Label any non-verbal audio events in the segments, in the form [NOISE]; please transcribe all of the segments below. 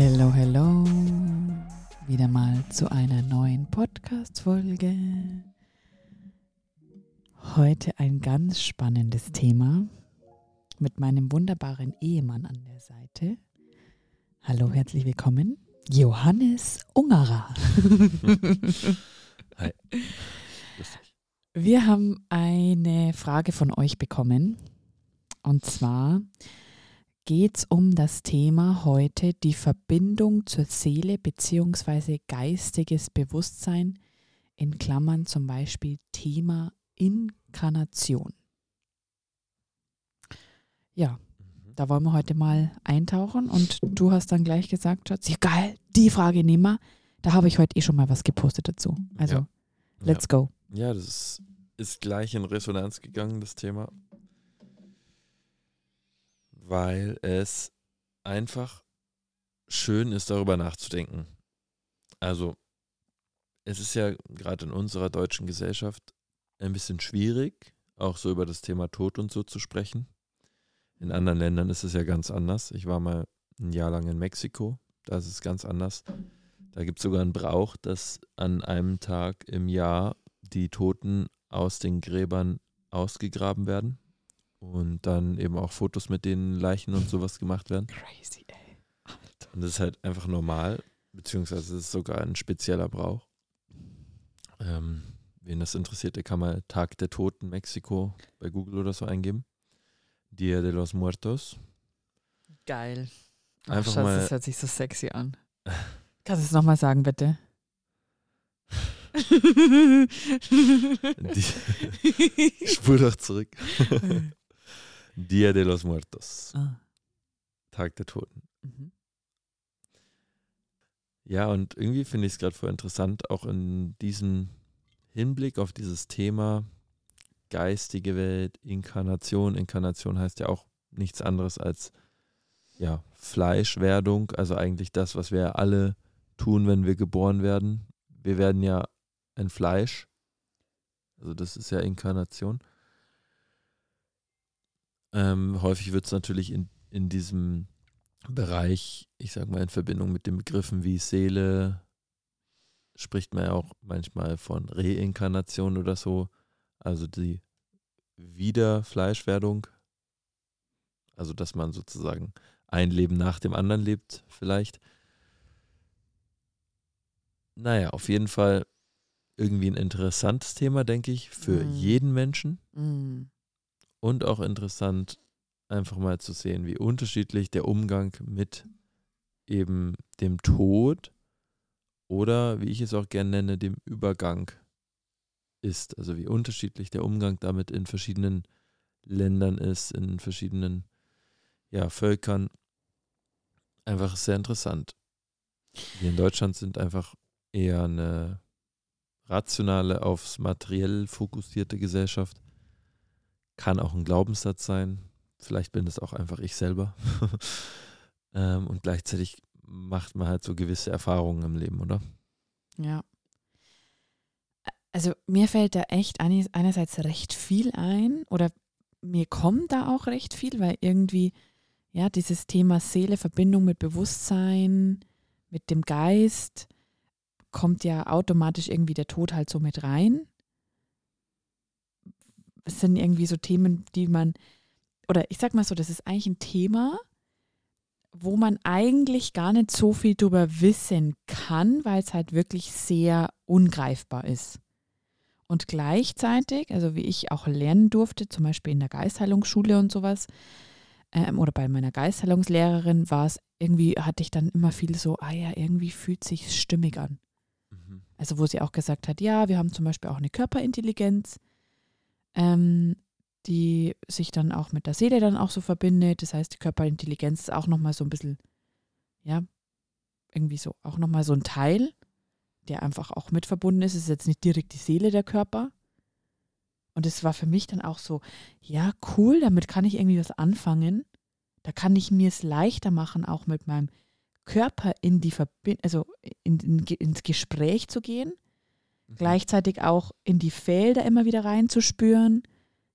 Hello, hello. Wieder mal zu einer neuen Podcast-Folge. Heute ein ganz spannendes Thema mit meinem wunderbaren Ehemann an der Seite. Hallo, herzlich willkommen. Johannes Ungerer. [LAUGHS] Hi. Wir haben eine Frage von euch bekommen. Und zwar geht es um das Thema heute die Verbindung zur Seele bzw. geistiges Bewusstsein in Klammern zum Beispiel Thema Inkarnation. Ja, Mhm. da wollen wir heute mal eintauchen und du hast dann gleich gesagt, Schatz, ja geil, die Frage nehmen wir. Da habe ich heute eh schon mal was gepostet dazu. Also, Ja. let's go. Ja, das ist, ist gleich in Resonanz gegangen, das Thema. Weil es einfach schön ist, darüber nachzudenken. Also, es ist ja gerade in unserer deutschen Gesellschaft ein bisschen schwierig, auch so über das Thema Tod und so zu sprechen. In anderen Ländern ist es ja ganz anders. Ich war mal ein Jahr lang in Mexiko, da ist es ganz anders. Da gibt es sogar einen Brauch, dass an einem Tag im Jahr die Toten aus den Gräbern ausgegraben werden und dann eben auch Fotos mit den Leichen und sowas gemacht werden. Crazy, ey. Alter. Und das ist halt einfach normal, beziehungsweise es ist sogar ein spezieller Brauch. Ähm, wen das interessiert, der kann mal Tag der Toten Mexiko bei Google oder so eingeben. Dia de los Muertos. Geil. Ach, Einfach Schatz, mal- das hört sich so sexy an. Kannst du es nochmal sagen, bitte? [LAUGHS] Die, spur doch zurück. [LAUGHS] Dia de los Muertos. ah. Tag der Toten. mhm. Ja, und irgendwie finde ich es gerade voll interessant, auch in diesem Hinblick auf dieses Thema geistige Welt, Inkarnation. Inkarnation heißt ja auch nichts anderes als ja, Fleischwerdung, also eigentlich das, was wir alle tun, wenn wir geboren werden. Wir werden ja ein Fleisch. Also das ist ja Inkarnation. Ähm, häufig wird es natürlich in, in diesem Bereich, ich sag mal in Verbindung mit den Begriffen wie Seele, spricht man ja auch manchmal von Reinkarnation oder so, also die Wiederfleischwerdung, also dass man sozusagen ein Leben nach dem anderen lebt vielleicht. Naja, auf jeden Fall irgendwie ein interessantes Thema, denke ich, für Mhm. jeden Menschen Mm. Und auch interessant, einfach mal zu sehen, wie unterschiedlich der Umgang mit eben dem Tod oder, wie ich es auch gerne nenne, dem Übergang ist. Also wie unterschiedlich der Umgang damit in verschiedenen Ländern ist, in verschiedenen ja, Völkern. Einfach sehr interessant. Wir in Deutschland sind einfach eher eine rationale, aufs Materiell fokussierte Gesellschaft. Kann auch ein Glaubenssatz sein. Vielleicht bin es auch einfach ich selber. [LAUGHS] ähm, und gleichzeitig macht man halt so gewisse Erfahrungen im Leben, oder? Ja. Also mir fällt da echt einerseits recht viel ein oder mir kommt da auch recht viel, weil irgendwie, ja, dieses Thema Seele, Verbindung mit Bewusstsein, mit dem Geist, kommt ja automatisch irgendwie der Tod halt so mit rein. Es sind irgendwie so Themen, die man, oder ich sag mal so, das ist eigentlich ein Thema, wo man eigentlich gar nicht so viel drüber wissen kann, weil es halt wirklich sehr ungreifbar ist. Und gleichzeitig, also wie ich auch lernen durfte, zum Beispiel in der Geistheilungsschule und sowas, ähm, oder bei meiner Geistheilungslehrerin, war es irgendwie, hatte ich dann immer viel so, ah ja, irgendwie fühlt sich stimmig an. Also wo sie auch gesagt hat, ja, wir haben zum Beispiel auch eine Körperintelligenz, ähm, die sich dann auch mit der Seele dann auch so verbindet. Das heißt, die Körperintelligenz ist auch nochmal so ein bisschen, ja, irgendwie so, auch nochmal so ein Teil, der einfach auch mit verbunden ist. Es ist jetzt nicht direkt die Seele der Körper. Und es war für mich dann auch so, ja, cool, damit kann ich irgendwie was anfangen. Da kann ich mir es leichter machen, auch mit meinem Körper in die Verbindung, also in, in, ins Gespräch zu gehen, gleichzeitig auch in die Felder immer wieder reinzuspüren.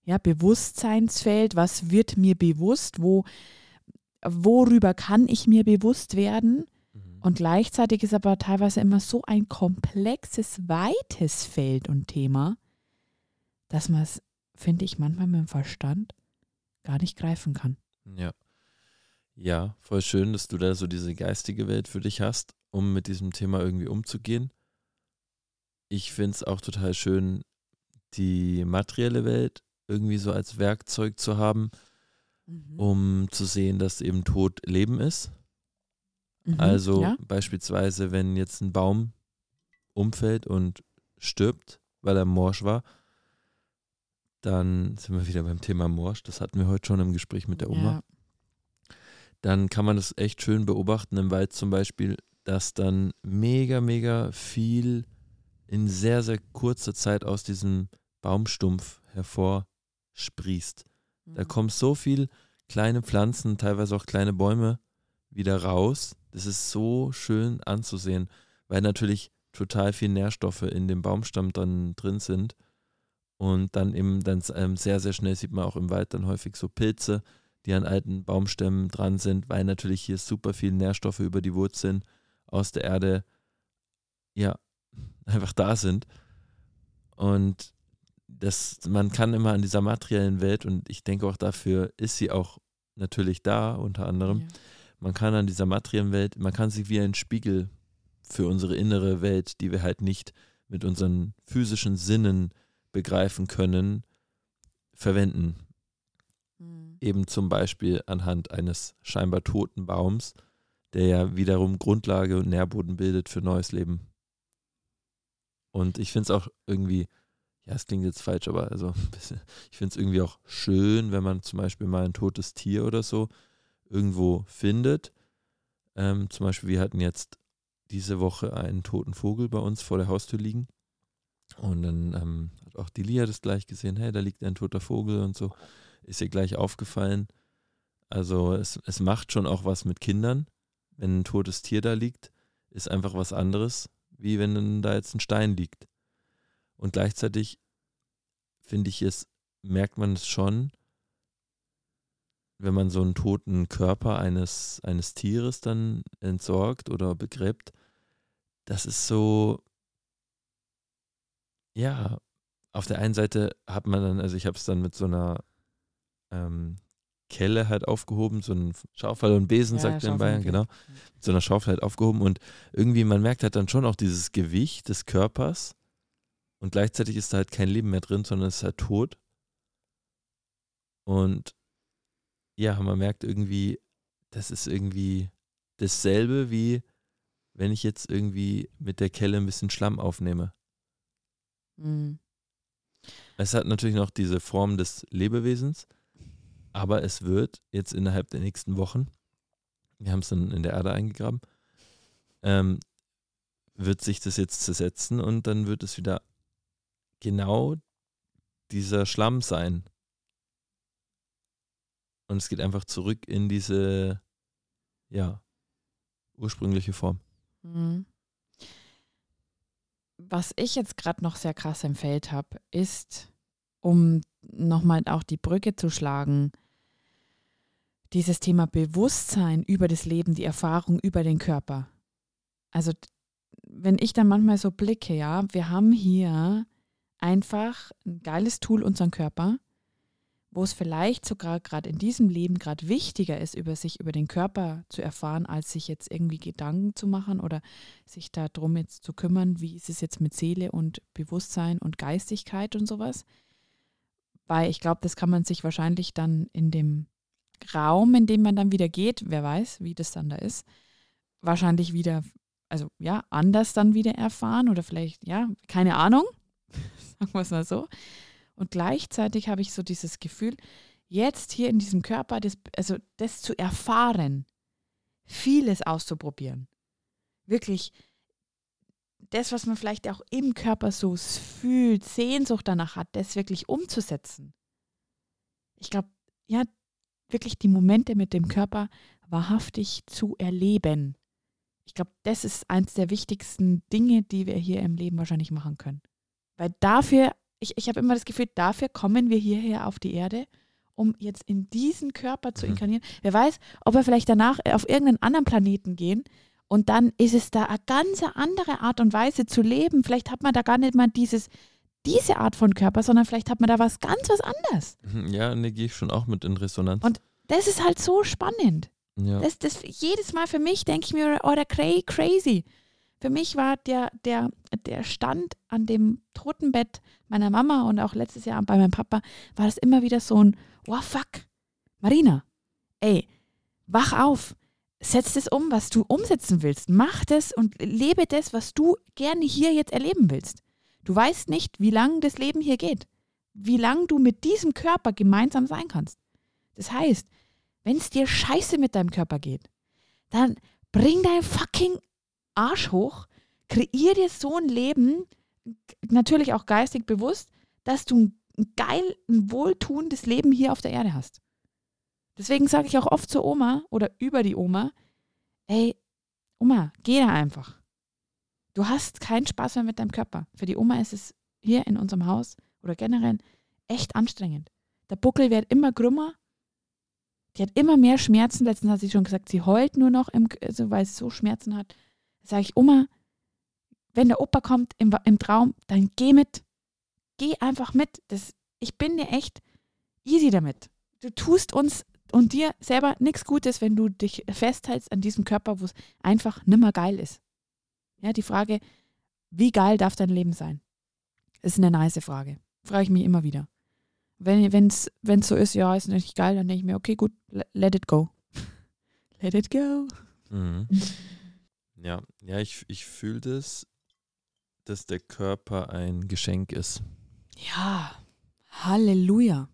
Ja, Bewusstseinsfeld, was wird mir bewusst, wo, worüber kann ich mir bewusst werden? Mhm. Und gleichzeitig ist aber teilweise immer so ein komplexes, weites Feld und Thema, dass man es, finde ich, manchmal mit dem Verstand gar nicht greifen kann. Ja. Ja, voll schön, dass du da so diese geistige Welt für dich hast, um mit diesem Thema irgendwie umzugehen. Ich finde es auch total schön, die materielle Welt irgendwie so als Werkzeug zu haben, mhm. um zu sehen, dass eben Tod Leben ist. Mhm, also ja. beispielsweise, wenn jetzt ein Baum umfällt und stirbt, weil er morsch war, dann sind wir wieder beim Thema Morsch. Das hatten wir heute schon im Gespräch mit der Oma. Ja. Dann kann man das echt schön beobachten im Wald zum Beispiel, dass dann mega, mega viel in sehr, sehr kurzer Zeit aus diesem Baumstumpf hervorsprießt. Mhm. Da kommen so viel kleine Pflanzen, teilweise auch kleine Bäume wieder raus. Das ist so schön anzusehen, weil natürlich total viel Nährstoffe in dem Baumstamm dann drin sind. Und dann eben dann ähm, sehr, sehr schnell sieht man auch im Wald dann häufig so Pilze, die an alten Baumstämmen dran sind, weil natürlich hier super viel Nährstoffe über die Wurzeln aus der Erde ja [LAUGHS] einfach da sind. Und das, man kann immer an dieser materiellen Welt, und ich denke auch dafür ist sie auch natürlich da, unter anderem, ja. man kann an dieser materiellen Welt, man kann sie wie ein Spiegel für unsere innere Welt, die wir halt nicht mit unseren physischen Sinnen begreifen können, verwenden. Mhm. Eben zum Beispiel anhand eines scheinbar toten Baums, der ja wiederum Grundlage und Nährboden bildet für neues Leben. Und ich finde es auch irgendwie, ja, es klingt jetzt falsch, aber also [LAUGHS] ich finde es irgendwie auch schön, wenn man zum Beispiel mal ein totes Tier oder so irgendwo findet. Ähm, zum Beispiel, wir hatten jetzt diese Woche einen toten Vogel bei uns vor der Haustür liegen. Und dann ähm, hat auch die Lia das gleich gesehen, hey, da liegt ein toter Vogel und so. Ist ihr gleich aufgefallen. Also es, es macht schon auch was mit Kindern. Wenn ein totes Tier da liegt, ist einfach was anderes, wie wenn da jetzt ein Stein liegt. Und gleichzeitig finde ich es, merkt man es schon, wenn man so einen toten Körper eines, eines Tieres dann entsorgt oder begräbt, das ist so, ja, auf der einen Seite hat man dann, also ich habe es dann mit so einer ähm, Kelle halt aufgehoben, so ein Schaufel und Besen, ja, sagt man in Bayern, genau. Mit so einer Schaufel halt aufgehoben und irgendwie, man merkt halt dann schon auch dieses Gewicht des Körpers und gleichzeitig ist da halt kein Leben mehr drin, sondern es ist halt tot. Und ja, man merkt irgendwie, das ist irgendwie dasselbe wie wenn ich jetzt irgendwie mit der Kelle ein bisschen Schlamm aufnehme. Mhm. Es hat natürlich noch diese Form des Lebewesens, aber es wird jetzt innerhalb der nächsten Wochen, wir haben es dann in der Erde eingegraben, ähm, wird sich das jetzt zersetzen und dann wird es wieder genau dieser Schlamm sein. Und es geht einfach zurück in diese, ja, ursprüngliche Form. Mhm. Was ich jetzt gerade noch sehr krass im Feld habe, ist, um nochmal auch die Brücke zu schlagen, dieses Thema Bewusstsein über das Leben, die Erfahrung über den Körper. Also wenn ich dann manchmal so blicke, ja, wir haben hier einfach ein geiles Tool, unseren Körper, wo es vielleicht sogar gerade in diesem Leben gerade wichtiger ist, über sich, über den Körper zu erfahren, als sich jetzt irgendwie Gedanken zu machen oder sich darum jetzt zu kümmern, wie ist es jetzt mit Seele und Bewusstsein und Geistigkeit und sowas. Weil ich glaube, das kann man sich wahrscheinlich dann in dem Raum, in dem man dann wieder geht, wer weiß, wie das dann da ist, wahrscheinlich wieder, also ja, anders dann wieder erfahren oder vielleicht, ja, keine Ahnung, [LAUGHS] sagen wir es mal so. Und gleichzeitig habe ich so dieses Gefühl, jetzt hier in diesem Körper, das, also das zu erfahren, vieles auszuprobieren. Wirklich das, was man vielleicht auch im Körper so fühlt, Sehnsucht danach hat, das wirklich umzusetzen. Ich glaube, ja, wirklich die Momente mit dem Körper wahrhaftig zu erleben. Ich glaube, das ist eins der wichtigsten Dinge, die wir hier im Leben wahrscheinlich machen können. Weil dafür ich, ich habe immer das Gefühl, dafür kommen wir hierher auf die Erde, um jetzt in diesen Körper zu mhm. inkarnieren. Wer weiß, ob wir vielleicht danach auf irgendeinen anderen Planeten gehen Und dann ist es da eine ganz andere Art und Weise zu leben. Vielleicht hat man da gar nicht mal dieses, diese Art von Körper, sondern vielleicht hat man da was ganz was anderes. Ja, ne, gehe ich schon auch mit in Resonanz. Und das ist halt so spannend. ja. Das, das, jedes Mal für mich denke ich mir, oh, der crazy. Für mich war der, der, der Stand an dem Totenbett meiner Mama und auch letztes Jahr bei meinem Papa, war das immer wieder so ein, oh fuck, Marina, ey, wach auf, setz das um, was du umsetzen willst. Mach das und lebe das, was du gerne hier jetzt erleben willst. Du weißt nicht, wie lang das Leben hier geht. Wie lang du mit diesem Körper gemeinsam sein kannst. Das heißt, wenn es dir scheiße mit deinem Körper geht, dann bring dein fucking Arsch hoch, kreier dir so ein Leben, natürlich auch geistig bewusst, dass du ein geil, ein wohltuendes Leben hier auf der Erde hast. Deswegen sage ich auch oft zur Oma oder über die Oma, ey, Oma, geh da einfach. Du hast keinen Spaß mehr mit deinem Körper. Für die Oma ist es hier in unserem Haus oder generell echt anstrengend. Der Buckel wird immer grümmer. Die hat immer mehr Schmerzen. Letztens hat sie schon gesagt, sie heult nur noch, im, also weil sie so Schmerzen hat. Da sage ich, Oma, wenn der Opa kommt im, im Traum, dann geh mit. Geh einfach mit. Das, ich bin dir echt easy damit. Du tust uns und dir selber nichts Gutes, wenn du dich festhältst an diesem Körper, wo es einfach nimmer geil ist. Ja, die Frage, wie geil darf dein Leben sein? Ist eine nice Frage. Frage ich mich immer wieder. Wenn es so ist, ja, ist nicht geil, dann denke ich mir, okay, gut, le- let it go. [LAUGHS] let it go. Mhm. [LAUGHS] Ja, ja, ich, ich fühle das, dass der Körper ein Geschenk ist. Ja, Halleluja.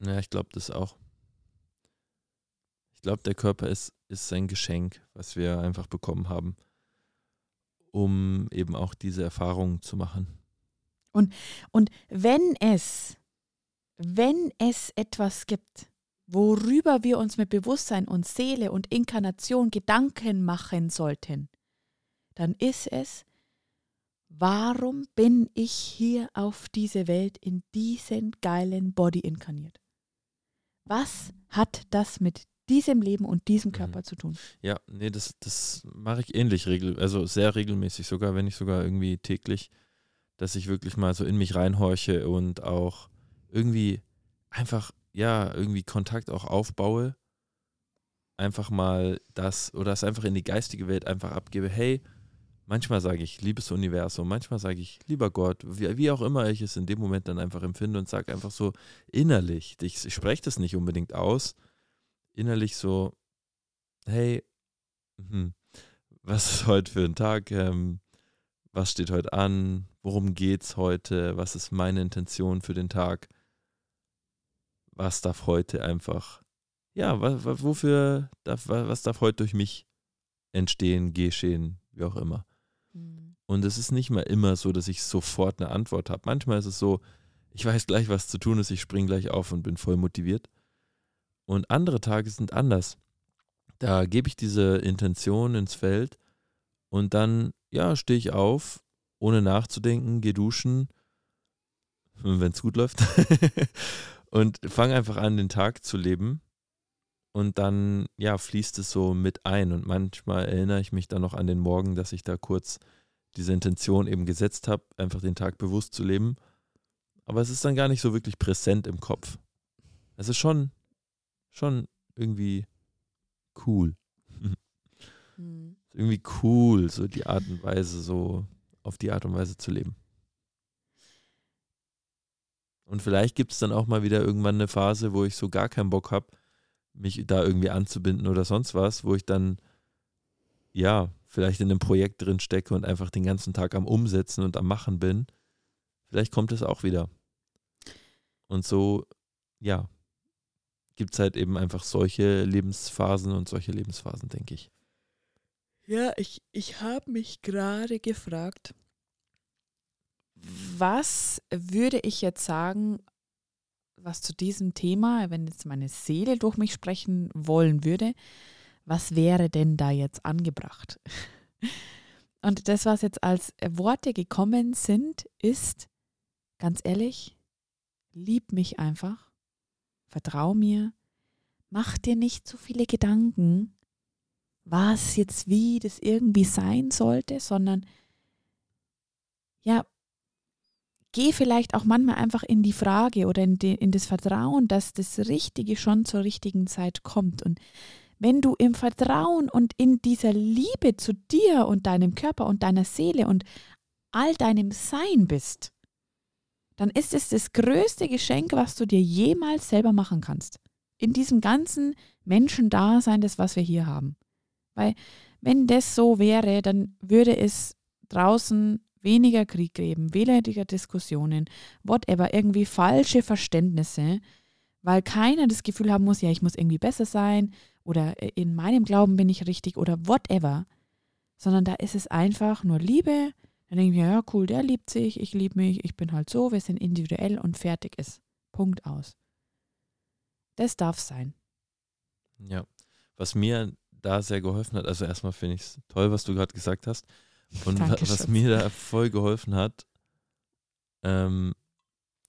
Ja, ich glaube das auch. Ich glaube, der Körper ist, ist ein Geschenk, was wir einfach bekommen haben, um eben auch diese Erfahrungen zu machen. Und wenn es, wenn es etwas gibt, worüber wir uns mit Bewusstsein und Seele und Inkarnation Gedanken machen sollten, dann ist es, warum bin ich hier auf diese Welt in diesen geilen Body inkarniert? Was hat das mit diesem Leben und diesem Körper zu tun? Ja, nee, das, das mache ich ähnlich, regel, also sehr regelmäßig sogar, wenn nicht sogar irgendwie täglich, dass ich wirklich mal so in mich reinhorche und auch irgendwie einfach, ja, irgendwie Kontakt auch aufbaue. Einfach mal das oder das einfach in die geistige Welt einfach abgebe. Hey, manchmal sage ich, liebes Universum, manchmal sage ich, lieber Gott, wie, wie auch immer ich es in dem Moment dann einfach empfinde und sage einfach so innerlich, ich, ich spreche das nicht unbedingt aus, innerlich so, hey, hm, was ist heute für ein Tag? Ähm, was steht heute an? Worum geht's heute? Was ist meine Intention für den Tag? Was darf heute einfach, ja, wofür darf, wa, was darf heute durch mich entstehen, geschehen, wie auch immer. Und es ist nicht mal immer so, dass ich sofort eine Antwort habe. Manchmal ist es so, ich weiß gleich, was zu tun ist, ich springe gleich auf und bin voll motiviert. Und andere Tage sind anders. Da gebe ich diese Intention ins Feld und dann, ja, stehe ich auf, ohne nachzudenken, gehe duschen, wenn es gut läuft, [LAUGHS] und fange einfach an, den Tag zu leben. Und dann, ja, fließt es so mit ein. Und manchmal erinnere ich mich dann noch an den Morgen, dass ich da kurz diese Intention eben gesetzt habe, einfach den Tag bewusst zu leben. Aber es ist dann gar nicht so wirklich präsent im Kopf. Es ist schon, schon irgendwie cool. Mhm. [LAUGHS] irgendwie cool, so die Art und Weise, so auf die Art und Weise zu leben. Und vielleicht gibt es dann auch mal wieder irgendwann eine Phase, wo ich so gar keinen Bock habe, mich da irgendwie anzubinden oder sonst was, wo ich dann, ja, vielleicht in einem Projekt drin stecke und einfach den ganzen Tag am Umsetzen und am Machen bin. Vielleicht kommt es auch wieder. Und so, ja, gibt es halt eben einfach solche Lebensphasen und solche Lebensphasen, denke ich. Ja, ich, ich habe mich gerade gefragt, was würde ich jetzt sagen, was zu diesem Thema, wenn jetzt meine Seele durch mich sprechen wollen würde, was wäre denn da jetzt angebracht? [LAUGHS] Und das, was jetzt als Worte gekommen sind, ist, ganz ehrlich, lieb mich einfach, vertrau mir, mach dir nicht so viele Gedanken, was jetzt wie das irgendwie sein sollte, sondern ja, geh vielleicht auch manchmal einfach in die Frage oder in, die, in das Vertrauen, dass das Richtige schon zur richtigen Zeit kommt. Und wenn du im Vertrauen und in dieser Liebe zu dir und deinem Körper und deiner Seele und all deinem Sein bist, dann ist es das größte Geschenk, was du dir jemals selber machen kannst. In diesem ganzen Menschendasein, das was wir hier haben. Weil wenn das so wäre, dann würde es draußen weniger Krieg geben, weniger Diskussionen, whatever, irgendwie falsche Verständnisse, weil keiner das Gefühl haben muss, ja, ich muss irgendwie besser sein oder äh, in meinem Glauben bin ich richtig oder whatever, sondern da ist es einfach nur Liebe. Dann denke ich mir, ja, cool, der liebt sich, ich liebe mich, ich bin halt so, wir sind individuell und fertig ist. Punkt aus. Das darf sein. Ja, was mir da sehr geholfen hat, also erstmal finde ich es toll, was du gerade gesagt hast. Und wa was mir da voll geholfen hat, ähm,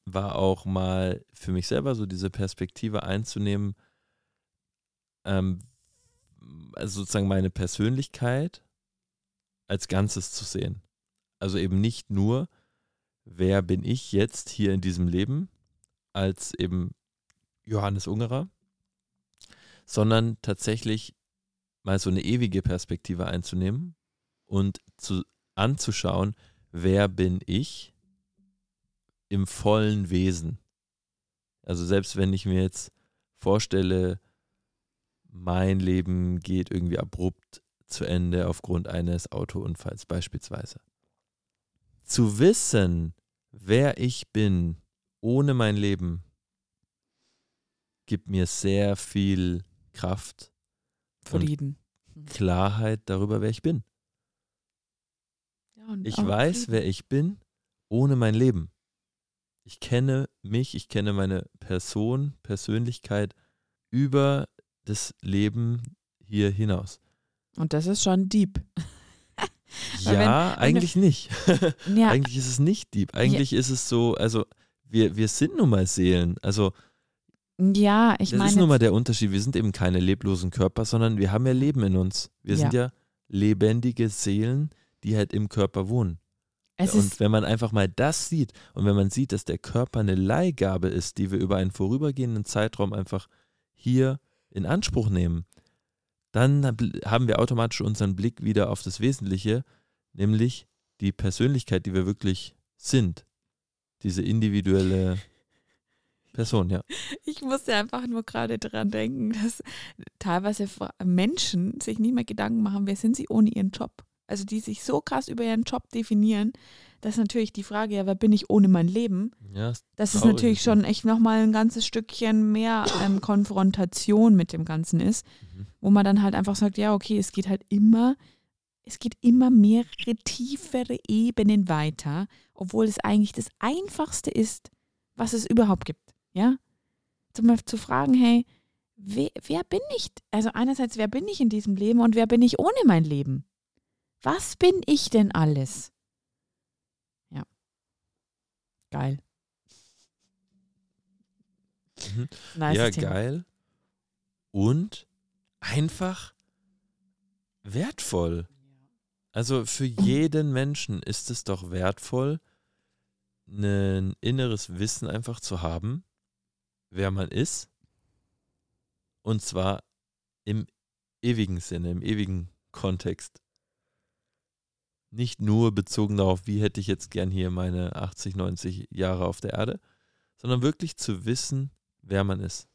war auch mal für mich selber so diese Perspektive einzunehmen, ähm, also sozusagen meine Persönlichkeit als Ganzes zu sehen. Also eben nicht nur, wer bin ich jetzt hier in diesem Leben als eben Johannes Ungerer, sondern tatsächlich mal so eine ewige Perspektive einzunehmen und zu, anzuschauen, wer bin ich im vollen Wesen. Also selbst wenn ich mir jetzt vorstelle, mein Leben geht irgendwie abrupt zu Ende aufgrund eines Autounfalls beispielsweise. Zu wissen, wer ich bin ohne mein Leben, gibt mir sehr viel Kraft, Frieden, und Klarheit darüber, wer ich bin. Ja, ich weiß, Frieden. wer ich bin ohne mein Leben. Ich kenne mich, ich kenne meine Person, Persönlichkeit über das Leben hier hinaus. Und das ist schon deep. [LAUGHS] ja, wenn, eigentlich wenn nicht. [LAUGHS] ja. Eigentlich ist es nicht deep. Eigentlich ja. ist es so, also wir, wir sind nun mal Seelen. Also ja, ich meine. Das ist nun mal der Unterschied. Wir sind eben keine leblosen Körper, sondern wir haben ja Leben in uns. Wir ja. sind ja lebendige Seelen, die halt im Körper wohnen. Es und wenn man einfach mal das sieht und wenn man sieht, dass der Körper eine Leihgabe ist, die wir über einen vorübergehenden Zeitraum einfach hier in Anspruch nehmen, dann haben wir automatisch unseren Blick wieder auf das Wesentliche, nämlich die Persönlichkeit, die wir wirklich sind. Diese individuelle [LAUGHS] Person, ja. Ich musste einfach nur gerade daran denken, dass teilweise Menschen sich nicht mehr Gedanken machen, wer sind sie ohne ihren Job. Also die sich so krass über ihren Job definieren, das ist natürlich die Frage, ja, wer bin ich ohne mein Leben? Ja, ist das ist natürlich schon echt nochmal ein ganzes Stückchen mehr ähm, Konfrontation mit dem Ganzen ist, mhm. Wo man dann halt einfach sagt, ja, okay, es geht halt immer, es geht immer mehrere tiefere Ebenen weiter, obwohl es eigentlich das Einfachste ist, was es überhaupt gibt. Ja? Zum Beispiel zu fragen, hey, wer, wer bin ich? Also einerseits, wer bin ich in diesem Leben und wer bin ich ohne mein Leben? Was bin ich denn alles? Geil. Mhm. Nice ja, Thema. geil. Und einfach wertvoll. Also für jeden Menschen ist es doch wertvoll, ein inneres Wissen einfach zu haben, wer man ist. Und zwar im ewigen Sinne, im ewigen Kontext nicht nur bezogen darauf, wie hätte ich jetzt gern hier meine 80, 90 Jahre auf der Erde, sondern wirklich zu wissen, wer man ist.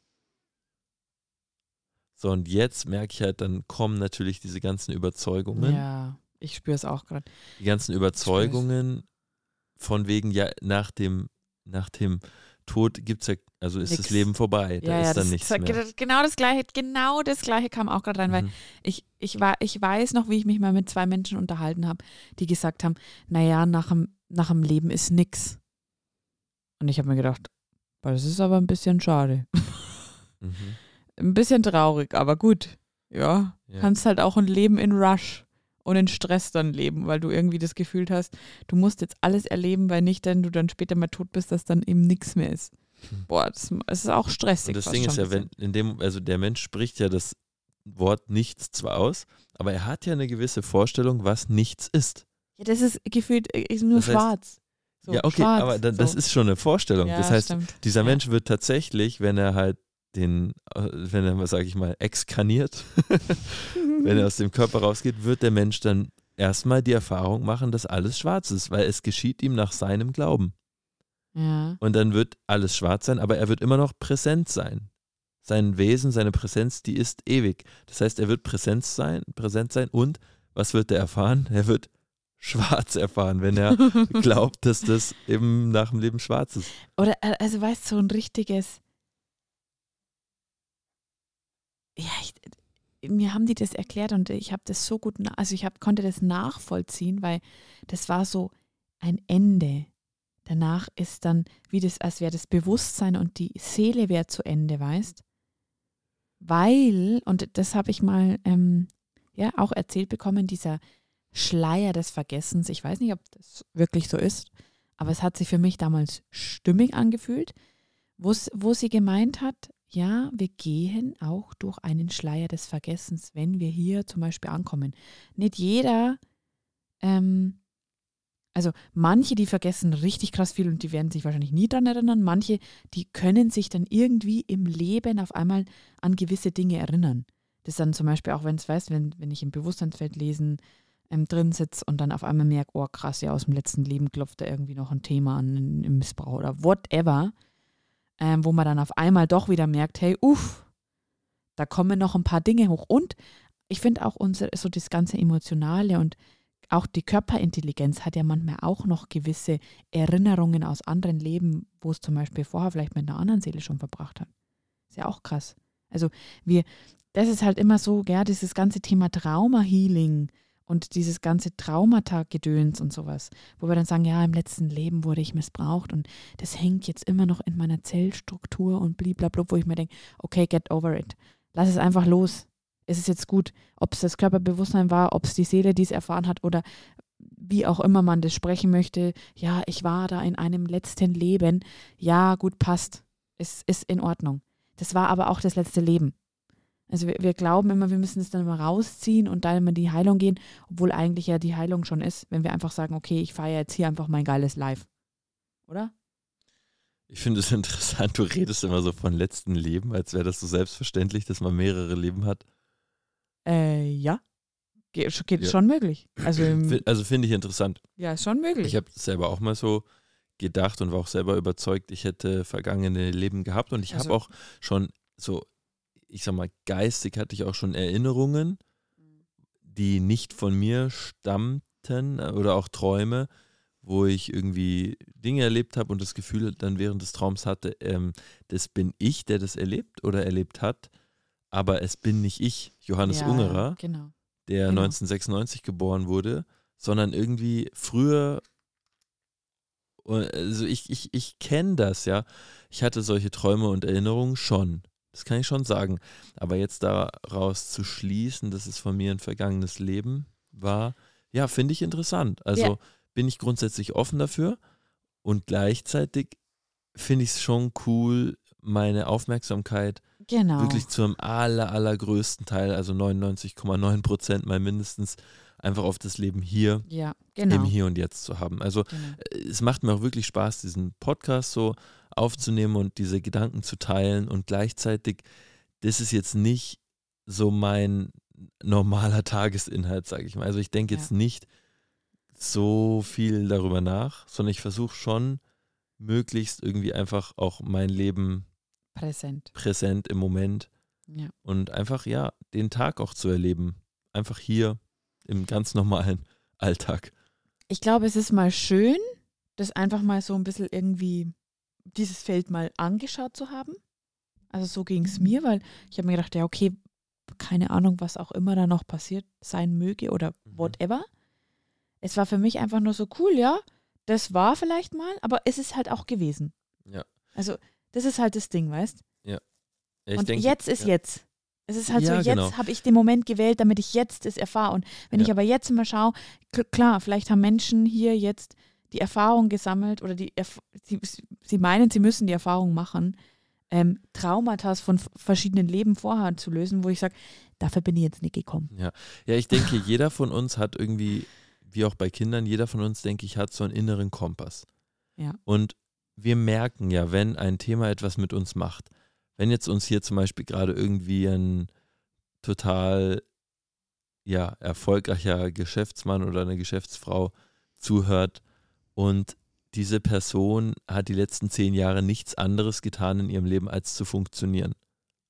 So, und jetzt merke ich halt, dann kommen natürlich diese ganzen Überzeugungen. Ja, ich spüre es auch gerade. Die ganzen Überzeugungen von wegen, ja, nach dem, nach dem Tod gibt es ja, also ist Nix. das Leben vorbei. Da ja, ist ja, dann nichts mehr. Genau das gleiche, genau das gleiche kam auch gerade rein, mhm. weil ich, ich, war, ich weiß noch, wie ich mich mal mit zwei Menschen unterhalten habe, die gesagt haben, naja, nach dem, nach dem Leben ist nichts. Und ich habe mir gedacht, das ist aber ein bisschen schade. Mhm. Ein bisschen traurig, aber gut. Ja, ja. kannst halt auch ein Leben in Rush und in Stress dann leben, weil du irgendwie das Gefühl hast, du musst jetzt alles erleben, weil nicht, wenn du dann später mal tot bist, dass dann eben nichts mehr ist. Hm. Boah, das, das, ist auch stressig. Und das Ding ist ja, wenn in dem, also der Mensch spricht ja das Wort nichts zwar aus, aber er hat ja eine gewisse Vorstellung, was nichts ist. Ja, das ist gefühlt äh, ist nur Das heißt- schwarz. So, ja, okay, schwarz, aber das so. ist schon eine Vorstellung. Ja, das heißt, stimmt. dieser Ja. Mensch wird tatsächlich, wenn er halt den, äh, wenn er, sage ich mal, exkarniert, [LAUGHS] wenn er aus dem Körper rausgeht, wird der Mensch dann erstmal die Erfahrung machen, dass alles schwarz ist, weil es geschieht ihm nach seinem Glauben. ja. Und dann wird alles schwarz sein, aber er wird immer noch präsent sein. Sein Wesen, seine Präsenz, die ist ewig. Das heißt, er wird Präsenz sein, präsent sein und was wird er erfahren? Er wird schwarz erfahren, wenn er [LAUGHS] glaubt, dass das eben nach dem Leben schwarz ist. Oder, äh, also weißt du, so ein richtiges. Ja, ich, mir haben die das erklärt und ich habe das so gut, also ich hab, konnte das nachvollziehen, weil das war so ein Ende. Danach ist dann, wie das, als wäre das Bewusstsein und die Seele wäre zu Ende, weißt? Weil, und das habe ich mal ähm, ja auch erzählt bekommen, dieser Schleier des Vergessens, ich weiß nicht, ob das wirklich so ist, aber es hat sich für mich damals stimmig angefühlt, wo sie gemeint hat, ja, wir gehen auch durch einen Schleier des Vergessens, wenn wir hier zum Beispiel ankommen. Nicht jeder, ähm, also manche, die vergessen richtig krass viel und die werden sich wahrscheinlich nie daran erinnern. Manche, die können sich dann irgendwie im Leben auf einmal an gewisse Dinge erinnern. Das ist dann zum Beispiel auch, wenn es weißt, wenn, wenn ich im Bewusstseinsfeld lesen ähm, drin sitze und dann auf einmal merke, oh krass, ja, aus dem letzten Leben klopft da irgendwie noch ein Thema an im Missbrauch oder whatever, ähm, wo man dann auf einmal doch wieder merkt, hey, uff, da kommen noch ein paar Dinge hoch. Und ich finde auch unser, so das ganze Emotionale und auch die Körperintelligenz hat ja manchmal auch noch gewisse Erinnerungen aus anderen Leben, wo es zum Beispiel vorher vielleicht mit einer anderen Seele schon verbracht hat. Ist ja auch krass. Also wir, das ist halt immer so, ja, dieses ganze Thema Trauma-Healing und dieses ganze Traumata-Gedöns und sowas, wo wir dann sagen, ja, im letzten Leben wurde ich missbraucht und das hängt jetzt immer noch in meiner Zellstruktur und blablabla, wo ich mir denke, okay, get over it. Lass es einfach los. Es ist jetzt gut, ob es das Körperbewusstsein war, ob es die Seele, die es erfahren hat oder wie auch immer man das sprechen möchte. Ja, ich war da in einem letzten Leben. Ja, gut, passt. Es ist in Ordnung. Das war aber auch das letzte Leben. Also wir, wir glauben immer, wir müssen es dann immer rausziehen und dann immer in die Heilung gehen, obwohl eigentlich ja die Heilung schon ist, wenn wir einfach sagen, okay, ich feiere jetzt hier einfach mein geiles Live. Oder? Ich finde es [LAUGHS] interessant, du redest immer so von letzten Leben, als wäre das so selbstverständlich, dass man mehrere Leben hat. Äh, ja. Geht, geht Ja. schon möglich. Also, Also finde ich interessant. ja, ist schon möglich. Ich habe selber auch mal so gedacht und war auch selber überzeugt, ich hätte vergangene Leben gehabt und ich Also- habe auch schon so, ich sag mal, geistig hatte ich auch schon Erinnerungen, die nicht von mir stammten äh, oder auch Träume, wo ich irgendwie Dinge erlebt habe und das Gefühl dann während des Traums hatte, ähm, das bin ich, der das erlebt oder erlebt hat, aber es bin nicht ich, Johannes ja, Ungerer, Genau. der Genau. 1996 geboren wurde, sondern irgendwie früher. Also ich, ich, ich kenne das, ja. Ich hatte solche Träume und Erinnerungen schon. Das kann ich schon sagen. Aber jetzt daraus zu schließen, dass es von mir ein vergangenes Leben war, ja, finde ich interessant. Also Ja. bin ich grundsätzlich offen dafür und gleichzeitig finde ich es schon cool, meine Aufmerksamkeit Genau. wirklich zum aller, allergrößten Teil, also 99,9 Prozent mal mindestens, einfach auf das Leben hier, Ja, genau. im Hier und Jetzt zu haben. Also genau. äh, es macht mir auch wirklich Spaß, diesen Podcast so aufzunehmen und diese Gedanken zu teilen und gleichzeitig, das ist jetzt nicht so mein normaler Tagesinhalt, sage ich mal. Also ich denke Ja. jetzt nicht so viel darüber nach, sondern ich versuche schon möglichst irgendwie einfach auch mein Leben Präsent. präsent im Moment Ja. und einfach ja den Tag auch zu erleben. Einfach hier im ganz normalen Alltag. Ich glaube, es ist mal schön, das einfach mal so ein bisschen irgendwie, dieses Feld mal angeschaut zu haben. Also so ging es mir, weil ich habe mir gedacht, ja, okay, keine Ahnung, was auch immer da noch passiert sein möge oder Mhm. whatever. Es war für mich einfach nur so cool, ja, das war vielleicht mal, aber es ist halt auch gewesen. Ja. Also das ist halt das Ding, weißt? Ja, ich und denke, jetzt ist ja. jetzt. Es ist halt Ja, so, jetzt genau. habe ich den Moment gewählt, damit ich jetzt es erfahre. Und wenn Ja. ich aber jetzt mal schaue, kl- klar, vielleicht haben Menschen hier jetzt die Erfahrung gesammelt oder die Erf sie, sie meinen, sie müssen die Erfahrung machen, ähm, Traumata von verschiedenen Leben vorher zu lösen, wo ich sage, dafür bin ich jetzt nicht gekommen. Ja, ja ich denke, [LAUGHS] jeder von uns hat irgendwie, wie auch bei Kindern, jeder von uns, denke ich, hat so einen inneren Kompass. Ja. Und wir merken ja, wenn ein Thema etwas mit uns macht, wenn jetzt uns hier zum Beispiel gerade irgendwie ein total ja, erfolgreicher Geschäftsmann oder eine Geschäftsfrau zuhört und diese Person hat die letzten zehn Jahre nichts anderes getan in ihrem Leben, als zu funktionieren,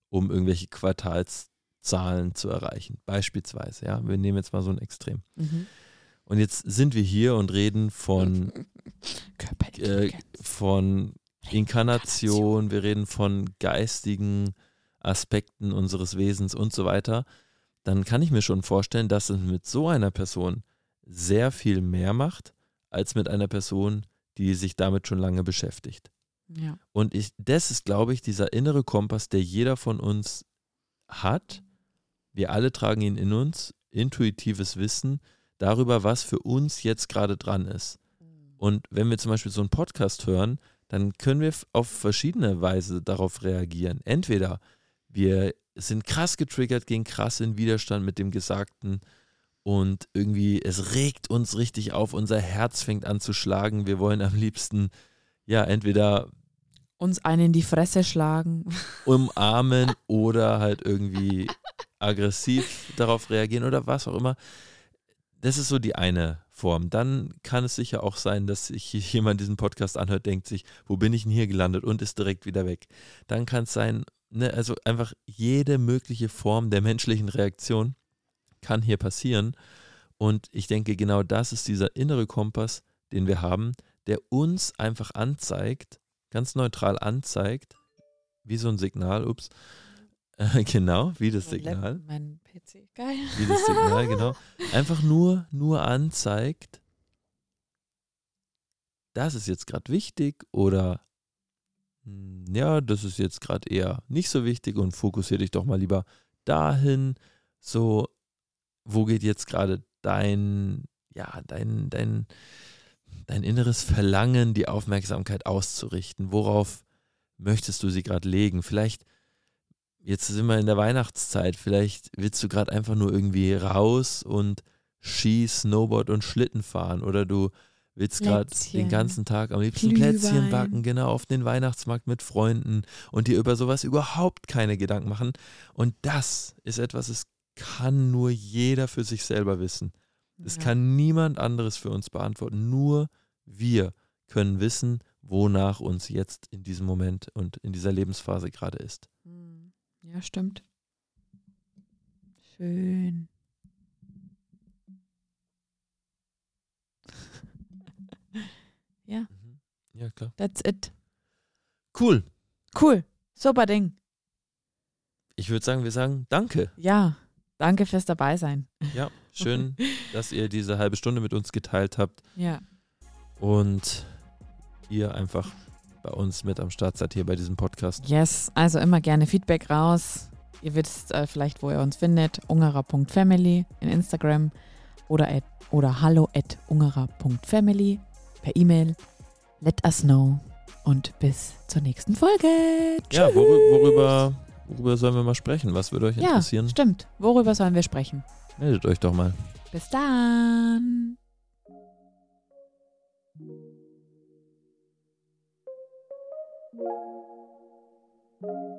um irgendwelche Quartalszahlen zu erreichen. Beispielsweise, ja. Wir nehmen jetzt mal so ein Extrem. Mhm. Und jetzt sind wir hier und reden von, [LAUGHS] äh, von Inkarnation, wir reden von geistigen Aspekten unseres Wesens und so weiter. Dann kann ich mir schon vorstellen, dass es mit so einer Person sehr viel mehr macht, als mit einer Person, die sich damit schon lange beschäftigt. Ja. Und ich, das ist, glaube ich, dieser innere Kompass, der jeder von uns hat. Wir alle tragen ihn in uns, intuitives Wissen darüber, was für uns jetzt gerade dran ist. Und wenn wir zum Beispiel so einen Podcast hören, dann können wir auf verschiedene Weise darauf reagieren. Entweder wir sind krass getriggert, gehen krass in Widerstand mit dem Gesagten und irgendwie es regt uns richtig auf, unser Herz fängt an zu schlagen. Wir wollen am liebsten ja entweder uns einen in die Fresse schlagen, [LAUGHS] umarmen oder halt irgendwie aggressiv darauf reagieren oder was auch immer. Das ist so die eine Form. Dann kann es sicher auch sein, dass sich [LAUGHS] jemand diesen Podcast anhört, denkt sich, wo bin ich denn hier gelandet und ist direkt wieder weg. Dann kann es sein, ne, also einfach jede mögliche Form der menschlichen Reaktion kann hier passieren. Und ich denke, genau das ist dieser innere Kompass, den wir haben, der uns einfach anzeigt, ganz neutral anzeigt, wie so ein Signal, ups, äh, [LAUGHS] genau, wie das Signal. Mein PC, geil. Wie das Signal, genau. [LAUGHS] Einfach nur, nur anzeigt, das ist jetzt gerade wichtig oder hm, ja, das ist jetzt gerade eher nicht so wichtig und fokussiere dich doch mal lieber dahin. So, wo geht jetzt gerade dein, ja, dein, dein, dein inneres Verlangen, die Aufmerksamkeit auszurichten? Worauf möchtest du sie gerade legen? Vielleicht, jetzt sind wir in der Weihnachtszeit, vielleicht willst du gerade einfach nur irgendwie raus und Ski, Snowboard und Schlitten fahren oder du willst gerade den ganzen Tag am liebsten Glühwein. Plätzchen backen, genau, auf den Weihnachtsmarkt mit Freunden und dir über sowas überhaupt keine Gedanken machen. Und das ist etwas, das kann nur jeder für sich selber wissen. Das Ja. kann niemand anderes für uns beantworten. Nur wir können wissen, wonach uns jetzt in diesem Moment und in dieser Lebensphase gerade ist. Ja, stimmt. Schön. [LAUGHS] ja, Ja, klar. that's it. Cool. Cool. Super Ding. Ich würde sagen, wir sagen Danke. Ja, danke fürs Dabeisein. Ja, schön, [LAUGHS] dass ihr diese halbe Stunde mit uns geteilt habt Ja. und ihr einfach bei uns mit am Start seid hier bei diesem Podcast. Yes, also immer gerne Feedback raus. Ihr wisst äh, vielleicht, wo ihr uns findet. ungerer.family in Instagram oder, at, oder hallo at ungerer.family per E-Mail. Let us know. Und bis zur nächsten Folge. Ja, Tschüss. worü- worüber, worüber sollen wir mal sprechen? Was würde euch Ja, interessieren? stimmt. Worüber sollen wir sprechen? Meldet euch doch mal. Bis dann. Thank you.